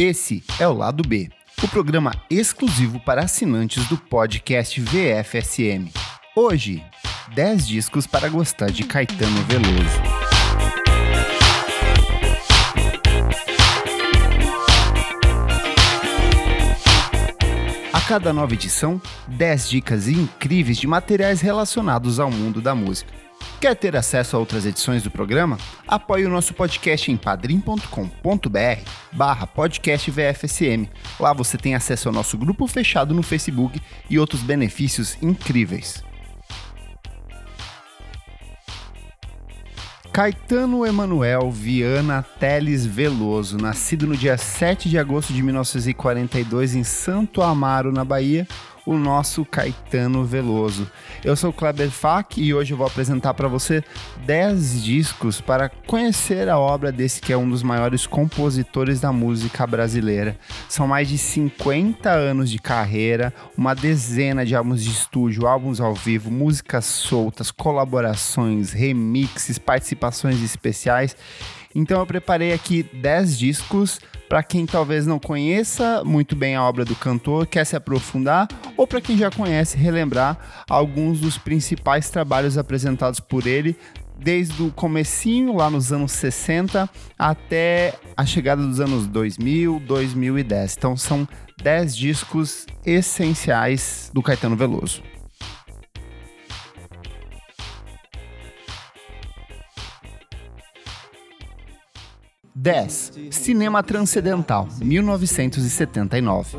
Esse é o Lado B, o programa exclusivo para assinantes do podcast VFSM. Hoje, 10 discos para gostar de Caetano Veloso. A cada nova edição, 10 dicas incríveis de materiais relacionados ao mundo da música. Quer ter acesso a outras edições do programa? Apoie o nosso podcast em padrim.com.br barra podcast VFSM. Lá você tem acesso ao nosso grupo fechado no Facebook e outros benefícios incríveis. Caetano Emanuel Viana Teles Veloso, nascido no dia 7 de agosto de 1942 em Santo Amaro, na Bahia, o nosso Caetano Veloso. Eu sou o Kleber Fak e hoje eu vou apresentar para você 10 discos para conhecer a obra desse que é um dos maiores compositores da música brasileira. São mais de 50 anos de carreira, uma dezena de álbuns de estúdio, álbuns ao vivo, músicas soltas, colaborações, remixes, participações especiais. Então eu preparei aqui 10 discos para quem talvez não conheça muito bem a obra do cantor, quer se aprofundar, ou para quem já conhece, relembrar alguns dos principais trabalhos apresentados por ele desde o comecinho lá nos anos 60 até a chegada dos anos 2000, 2010. Então são 10 discos essenciais do Caetano Veloso. 10. Cinema Transcendental, 1979.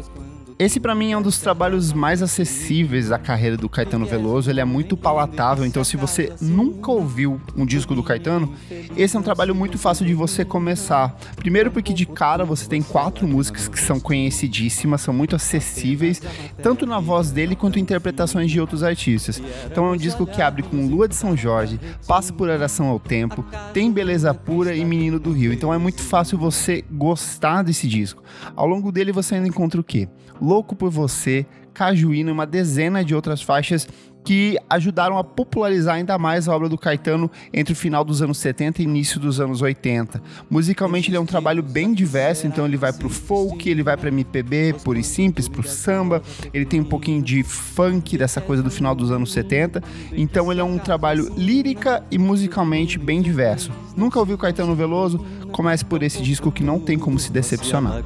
Esse para mim é um dos trabalhos mais acessíveis da carreira do Caetano Veloso. Ele é muito palatável, então se você nunca ouviu um disco do Caetano, esse é um trabalho muito fácil de você começar. Primeiro porque de cara você tem quatro músicas que são conhecidíssimas, são muito acessíveis, tanto na voz dele quanto interpretações de outros artistas. Então é um disco que abre com Lua de São Jorge, passa por Oração ao Tempo, tem Beleza Pura e Menino do Rio. Então é muito fácil você gostar desse disco. Ao longo dele você ainda encontra o quê? Louco por Você, Cajuína e uma dezena de outras faixas que ajudaram a popularizar ainda mais a obra do Caetano entre o final dos anos 70 e início dos anos 80. Musicalmente ele é um trabalho bem diverso, então ele vai pro folk, ele vai para MPB, puro e simples, pro samba, ele tem um pouquinho de funk dessa coisa do final dos anos 70. Então ele é um trabalho lírica e musicalmente bem diverso. Nunca ouviu Caetano Veloso? Comece por esse disco que não tem como se decepcionar.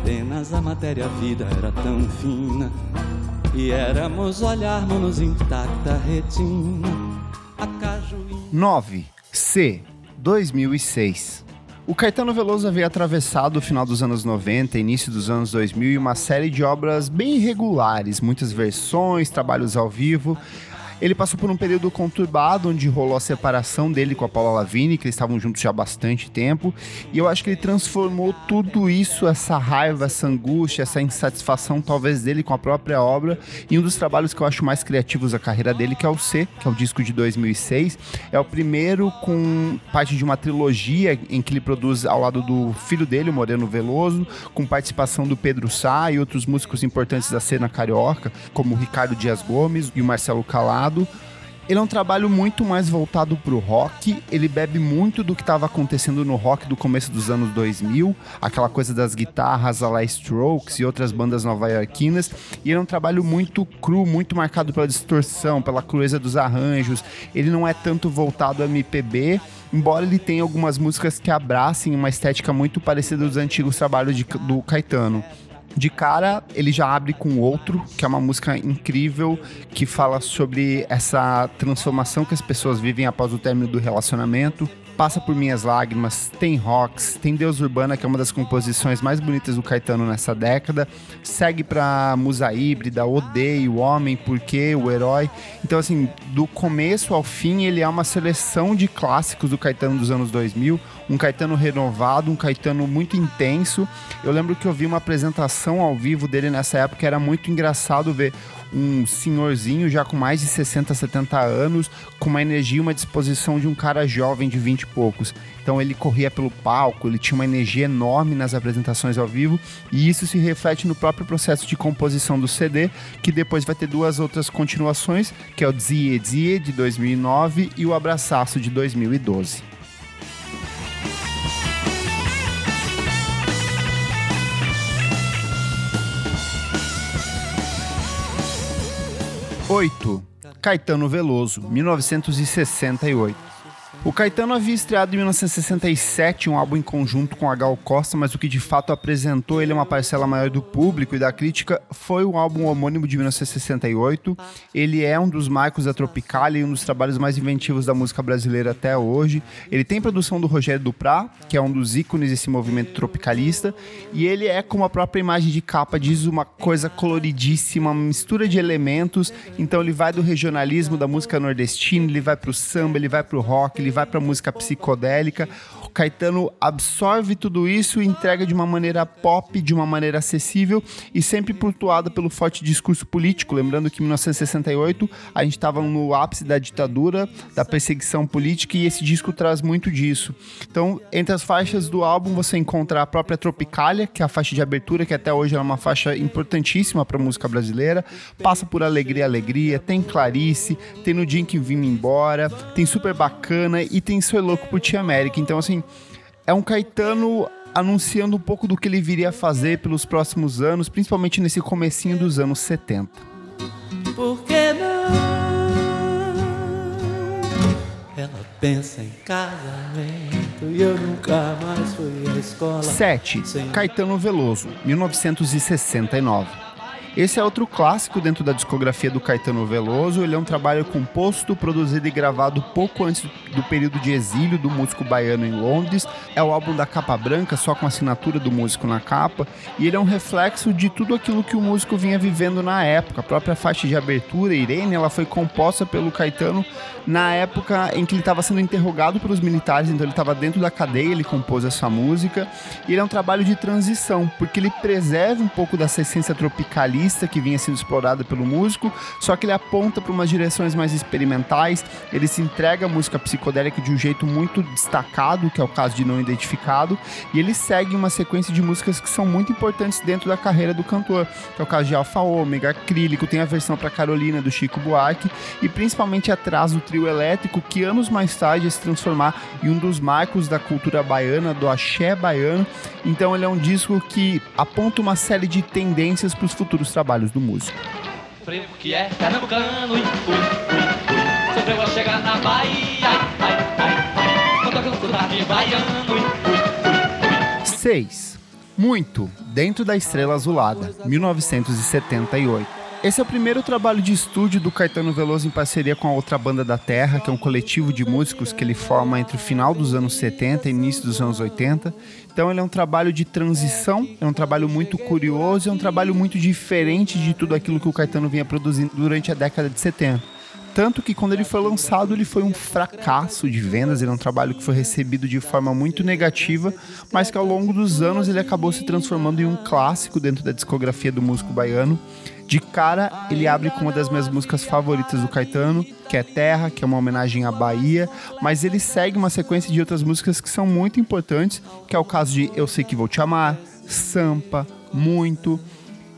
Apenas a matéria vida era tão fina e éramos olharmos intacta retina. 9. C. 2006. O Caetano Veloso havia atravessado o final dos anos 90, início dos anos 2000 e uma série de obras bem irregulares, muitas versões, trabalhos ao vivo, ele passou por um período conturbado, onde rolou a separação dele com a Paula Lavigne, que eles estavam juntos já há bastante tempo. E eu acho que ele transformou tudo isso, essa raiva, essa angústia, essa insatisfação, talvez, dele com a própria obra, em um dos trabalhos que eu acho mais criativos da carreira dele, que é o C, que é o disco de 2006. É o primeiro com parte de uma trilogia em que ele produz ao lado do filho dele, o Moreno Veloso, com participação do Pedro Sá e outros músicos importantes da cena carioca, como o Ricardo Dias Gomes e o Marcelo Calado lado. Ele é um trabalho muito mais voltado para o rock. Ele bebe muito do que estava acontecendo no rock do começo dos anos 2000, aquela coisa das guitarras a la Strokes e outras bandas nova-iorquinas. E ele é um trabalho muito cru, muito marcado pela distorção, pela crueza dos arranjos. Ele não é tanto voltado ao MPB, embora ele tenha algumas músicas que abracem uma estética muito parecida dos antigos trabalhos de, do Caetano. De cara, ele já abre com outro, que é uma música incrível que fala sobre essa transformação que as pessoas vivem após o término do relacionamento. Passa por Minhas Lágrimas, tem Rocks, tem Deus Urbana, que é uma das composições mais bonitas do Caetano nessa década. Segue pra Musa Híbrida, Odeio, o Homem, Porquê, o Herói. Então, assim, do começo ao fim, ele é uma seleção de clássicos do Caetano dos anos 2000 um Caetano renovado, um Caetano muito intenso. Eu lembro que eu vi uma apresentação ao vivo dele nessa época, era muito engraçado ver um senhorzinho já com mais de 60, 70 anos, com uma energia e uma disposição de um cara jovem de 20 e poucos. Então ele corria pelo palco, ele tinha uma energia enorme nas apresentações ao vivo, e isso se reflete no próprio processo de composição do CD, que depois vai ter duas outras continuações, que é o Zie Zie de 2009 e o Abraçaço de 2012. 8. Caetano Veloso, 1968. O Caetano havia estreado em 1967 um álbum em conjunto com a Gal Costa, mas o que de fato apresentou ele a uma parcela maior do público e da crítica foi o álbum homônimo de 1968. Ele é um dos marcos da Tropicália e um dos trabalhos mais inventivos da música brasileira até hoje. Ele tem produção do Rogério Duprá, que é um dos ícones desse movimento tropicalista, e ele é, como a própria imagem de capa diz, uma coisa coloridíssima, uma mistura de elementos. Então ele vai do regionalismo da música nordestina, ele vai pro samba, ele vai pro rock, ele ele vai para música psicodélica. Caetano absorve tudo isso e entrega de uma maneira pop, de uma maneira acessível e sempre pontuada pelo forte discurso político. Lembrando que em 1968 a gente estava no ápice da ditadura, da perseguição política e esse disco traz muito disso. Então, entre as faixas do álbum você encontra a própria Tropicália, que é a faixa de abertura, que até hoje é uma faixa importantíssima para a música brasileira. Passa por Alegria, Alegria, tem Clarice, tem No Dia em que Vim Embora, tem Super Bacana e tem Sou Louco por Tia América. Então, assim, é um Caetano anunciando um pouco do que ele viria a fazer pelos próximos anos, principalmente nesse comecinho dos anos 70. Por que não? Ela pensa em casamento e eu nunca mais fui à escola. 7. Caetano Veloso, 1969. Esse é outro clássico dentro da discografia do Caetano Veloso. Ele é um trabalho composto, produzido e gravado pouco antes do período de exílio do músico baiano em Londres. É o álbum da capa branca, só com a assinatura do músico na capa. E ele é um reflexo de tudo aquilo que o músico vinha vivendo na época. A própria faixa de abertura, Irene, ela foi composta pelo Caetano na época em que ele estava sendo interrogado pelos militares, então ele estava dentro da cadeia, ele compôs essa música. E ele é um trabalho de transição, porque ele preserva um pouco dessa essência tropicalista que vinha sendo explorada pelo músico, só que ele aponta para umas direções mais experimentais, ele se entrega à música psicodélica de um jeito muito destacado, que é o caso de Não Identificado, e ele segue uma sequência de músicas que são muito importantes dentro da carreira do cantor, que é o caso de Alfa Ômega, Acrílico, tem a versão para Carolina do Chico Buarque, e principalmente atrás do trio elétrico, que anos mais tarde ia se transformar em um dos marcos da cultura baiana, do axé baiano. Então ele é um disco que aponta uma série de tendências para os futuros trabalhos do músico. Frevo que é pernambucano, ui, ui, ui, sofreu ao chegar na Bahia, ai, ai, ai, tocando sotaque baiano, ui, ui, 6. Muito, dentro da Estrela Azulada, 1978. Esse é o primeiro trabalho de estúdio do Caetano Veloso em parceria com a outra banda da Terra, que é um coletivo de músicos que ele forma entre o final dos anos 70 e início dos anos 80. Então ele é um trabalho de transição, é um trabalho muito curioso, é um trabalho muito diferente de tudo aquilo que o Caetano vinha produzindo durante a década de 70. Tanto que quando ele foi lançado, ele foi um fracasso de vendas. Ele é um trabalho que foi recebido de forma muito negativa, mas que ao longo dos anos ele acabou se transformando em um clássico dentro da discografia do músico baiano. De cara, ele abre com uma das minhas músicas favoritas do Caetano, que é Terra, que é uma homenagem à Bahia, mas ele segue uma sequência de outras músicas que são muito importantes, que é o caso de Eu Sei Que Vou Te Amar, Sampa, Muito,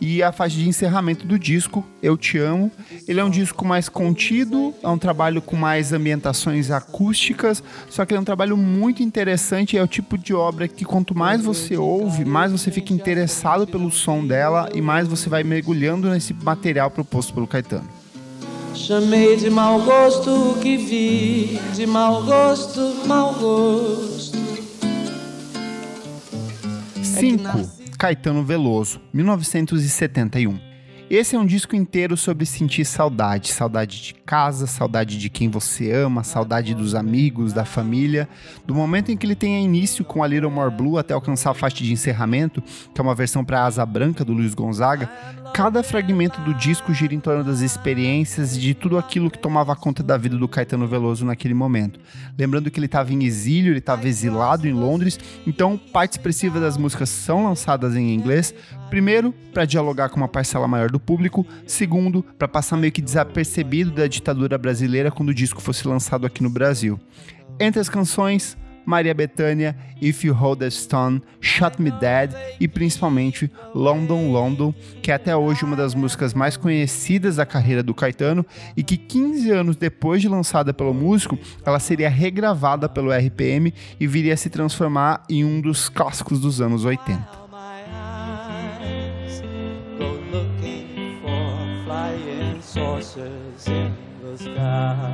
e a faixa de encerramento do disco, Eu Te Amo. Ele é um disco mais contido, é um trabalho com mais ambientações acústicas, só que é um trabalho muito interessante. É o tipo de obra que quanto mais você ouve, mais você fica interessado pelo som dela e mais você vai mergulhando nesse material proposto pelo Caetano. Chamei de mau gosto o que vi, de mau gosto, mau gosto. 5. Caetano Veloso, 1971. Esse é um disco inteiro sobre sentir saudade, saudade de casa, saudade de quem você ama, saudade dos amigos, da família. Do momento em que ele tem início com a Little More Blue até alcançar a faixa de encerramento, que é uma versão para Asa Branca do Luiz Gonzaga, cada fragmento do disco gira em torno das experiências e de tudo aquilo que tomava conta da vida do Caetano Veloso naquele momento. Lembrando que ele estava em exílio, ele estava exilado em Londres, então parte expressiva das músicas são lançadas em inglês, primeiro para dialogar com uma parcela maior do público, segundo para passar meio que desapercebido da ditadura brasileira quando o disco fosse lançado aqui no Brasil. Entre as canções, Maria Bethânia, If You Hold a Stone, Shot Me Dead e principalmente London London, que é até hoje uma das músicas mais conhecidas da carreira do Caetano e que 15 anos depois de lançada pelo músico, ela seria regravada pelo RPM e viria a se transformar em um dos clássicos dos anos 80. Saucers in the sky.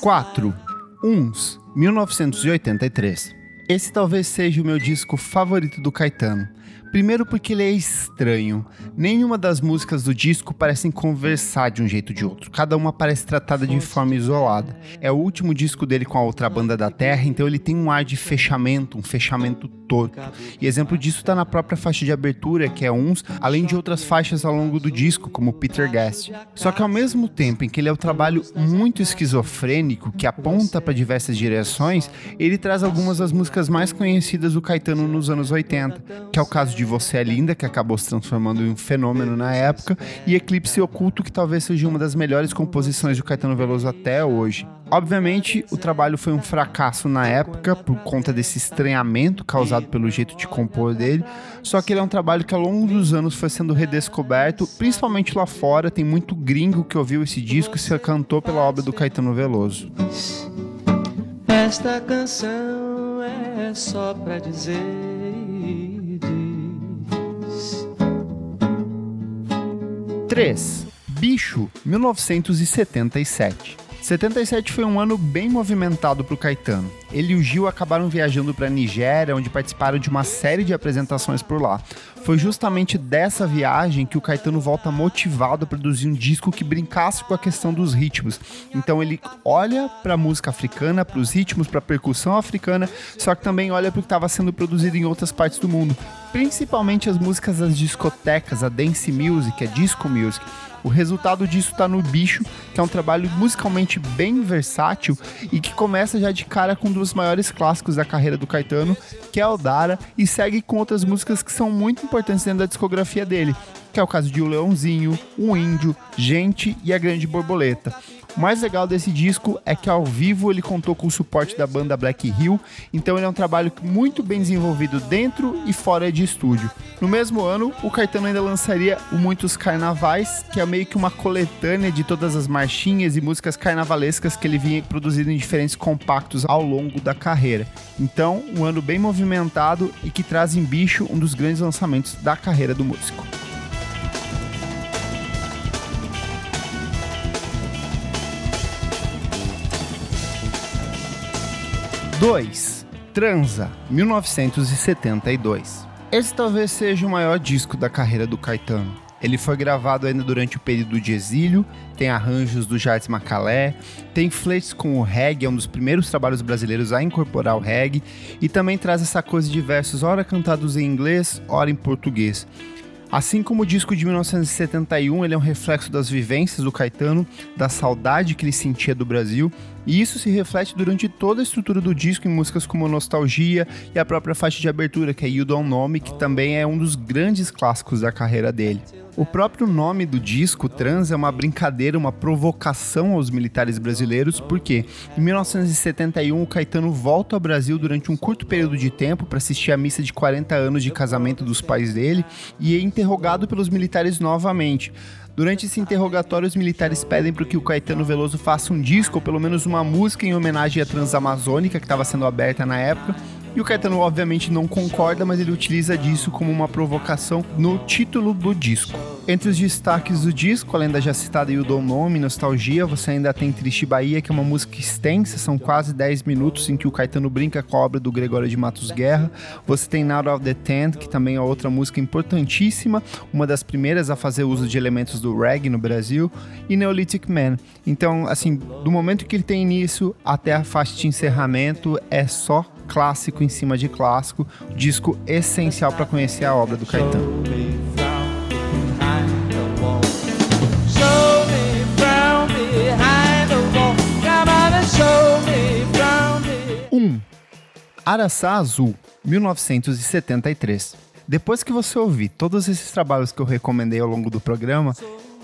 4. Uns, 1983. Esse talvez seja o meu disco favorito do Caetano. Primeiro porque ele é estranho. Nenhuma das músicas do disco parecem conversar de um jeito ou de outro. Cada uma parece tratada de forma isolada. É o último disco dele com a outra banda da Terra, então ele tem um ar de fechamento, um fechamento torto. E exemplo disso está na própria faixa de abertura, que é uns, além de outras faixas ao longo do disco, como Peter Guest. Só que ao mesmo tempo em que ele é um trabalho muito esquizofrênico, que aponta para diversas direções, ele traz algumas das músicas mais conhecidas do Caetano nos anos 80, que é o caso de de Você é Linda, que acabou se transformando em um fenômeno na época, e Eclipse Oculto, que talvez seja uma das melhores composições do Caetano Veloso até hoje. Obviamente, o trabalho foi um fracasso na época, por conta desse estranhamento causado pelo jeito de compor dele, só que ele é um trabalho que ao longo dos anos foi sendo redescoberto, principalmente lá fora, tem muito gringo que ouviu esse disco e se cantou pela obra do Caetano Veloso. Esta canção é só pra dizer 3. Bicho, 1977. 77 foi um ano bem movimentado para o Caetano. Ele e o Gil acabaram viajando para a Nigéria, onde participaram de uma série de apresentações por lá. Foi justamente dessa viagem que o Caetano volta motivado a produzir um disco que brincasse com a questão dos ritmos. Então ele olha para a música africana, para os ritmos, para a percussão africana, só que também olha para o que estava sendo produzido em outras partes do mundo, principalmente as músicas das discotecas, a dance music, a disco music. O resultado disso está no Bicho, que é um trabalho musicalmente bem versátil e que começa já de cara com um dos maiores clássicos da carreira do Caetano, que é o Dara, e segue com outras músicas que são muito importantes dentro da discografia dele, que é o caso de O Leãozinho, O Índio, Gente e A Grande Borboleta. O mais legal desse disco é que ao vivo ele contou com o suporte da banda Black Hill, então ele é um trabalho muito bem desenvolvido dentro e fora de estúdio. No mesmo ano, o Caetano ainda lançaria o Muitos Carnavais, que é meio que uma coletânea de todas as marchinhas e músicas carnavalescas que ele vinha produzindo em diferentes compactos ao longo da carreira. Então, um ano bem movimentado e que traz em bicho um dos grandes lançamentos da carreira do músico. 2. Transa, 1972. Esse talvez seja o maior disco da carreira do Caetano. Ele foi gravado ainda durante o período de exílio, tem arranjos do Jardim Macalé, tem flirts com o reggae, é um dos primeiros trabalhos brasileiros a incorporar o reggae, e também traz essa coisa de versos ora cantados em inglês, ora em português. Assim como o disco de 1971, ele é um reflexo das vivências do Caetano, da saudade que ele sentia do Brasil, e isso se reflete durante toda a estrutura do disco em músicas como Nostalgia e a própria faixa de abertura, que é You Don't Know Me, que também é um dos grandes clássicos da carreira dele. O próprio nome do disco, Trans, é uma brincadeira, uma provocação aos militares brasileiros, porque em 1971 o Caetano volta ao Brasil durante um curto período de tempo para assistir a missa de 40 anos de casamento dos pais dele e é interrogado pelos militares novamente. Durante esse interrogatório, os militares pedem para que o Caetano Veloso faça um disco, ou pelo menos uma música em homenagem à Transamazônica, que estava sendo aberta na época. E o Caetano, obviamente, não concorda, mas ele utiliza disso como uma provocação no título do disco. Entre os destaques do disco, além da já citada You Don't Know Me, Nostalgia, você ainda tem Triste Bahia, que é uma música extensa, são quase 10 minutos em que o Caetano brinca com a obra do Gregório de Matos Guerra. Você tem Now of the Tent, que também é outra música importantíssima, uma das primeiras a fazer uso de elementos do reggae no Brasil, e Neolithic Man. Então, assim, do momento que ele tem início até a faixa de encerramento, é só clássico em cima de clássico, disco essencial para conhecer a obra do Caetano. Um, Araçá Azul, 1973. Depois que você ouvir todos esses trabalhos que eu recomendei ao longo do programa,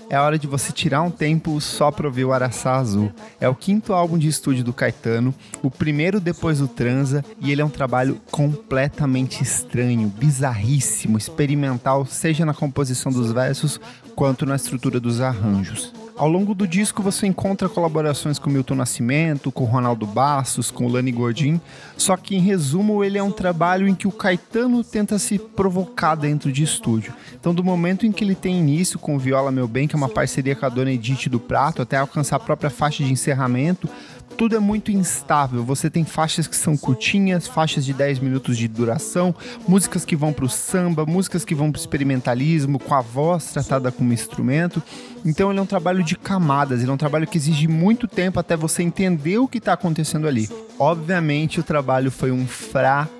é hora de você tirar um tempo só para ouvir o Araçá Azul. É o quinto álbum de estúdio do Caetano, o primeiro depois do Transa, e ele é um trabalho completamente estranho, bizarríssimo, experimental, seja na composição dos versos quanto na estrutura dos arranjos. Ao longo do disco você encontra colaborações com Milton Nascimento, com Ronaldo Bastos, com Lani Gordin, só que em resumo ele é um trabalho em que o Caetano tenta se provocar dentro de estúdio. Então do momento em que ele tem início com Viola Meu Bem, que é uma parceria com a dona Edith do Prato, até alcançar a própria faixa de encerramento, tudo é muito instável. Você tem faixas que são curtinhas, faixas de 10 minutos de duração, músicas que vão para o samba, músicas que vão para o experimentalismo, com a voz tratada como instrumento. Então ele é um trabalho de camadas, ele é um trabalho que exige muito tempo até você entender o que está acontecendo ali. Obviamente o trabalho foi um fracasso,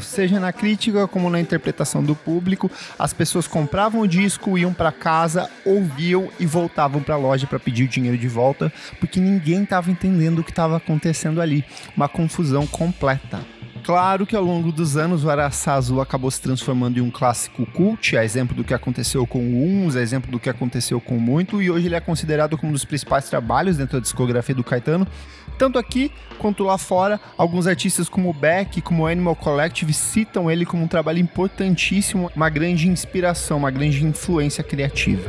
seja na crítica como na interpretação do público. As pessoas compravam o disco, iam para casa, ouviam e voltavam para a loja para pedir o dinheiro de volta, porque ninguém estava entendendo o que estava acontecendo ali. Uma confusão completa. Claro que ao longo dos anos o Azul acabou se transformando em um clássico cult, a exemplo do que aconteceu com o Uns, a exemplo do que aconteceu com Muito, e hoje ele é considerado como um dos principais trabalhos dentro da discografia do Caetano. Tanto aqui quanto lá fora, alguns artistas como Beck, como Animal Collective citam ele como um trabalho importantíssimo, uma grande inspiração, uma grande influência criativa.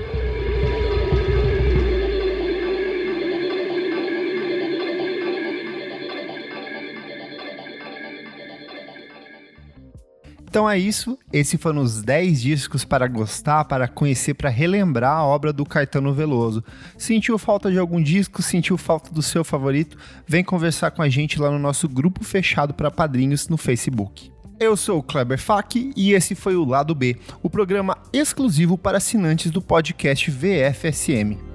Então é isso. Esse foram os 10 discos para gostar, para conhecer, para relembrar a obra do Caetano Veloso. Sentiu falta de algum disco? Sentiu falta do seu favorito? Vem conversar com a gente lá no nosso grupo fechado para padrinhos no Facebook. Eu sou o Kleber Fak e esse foi o Lado B, o programa exclusivo para assinantes do podcast VFSM.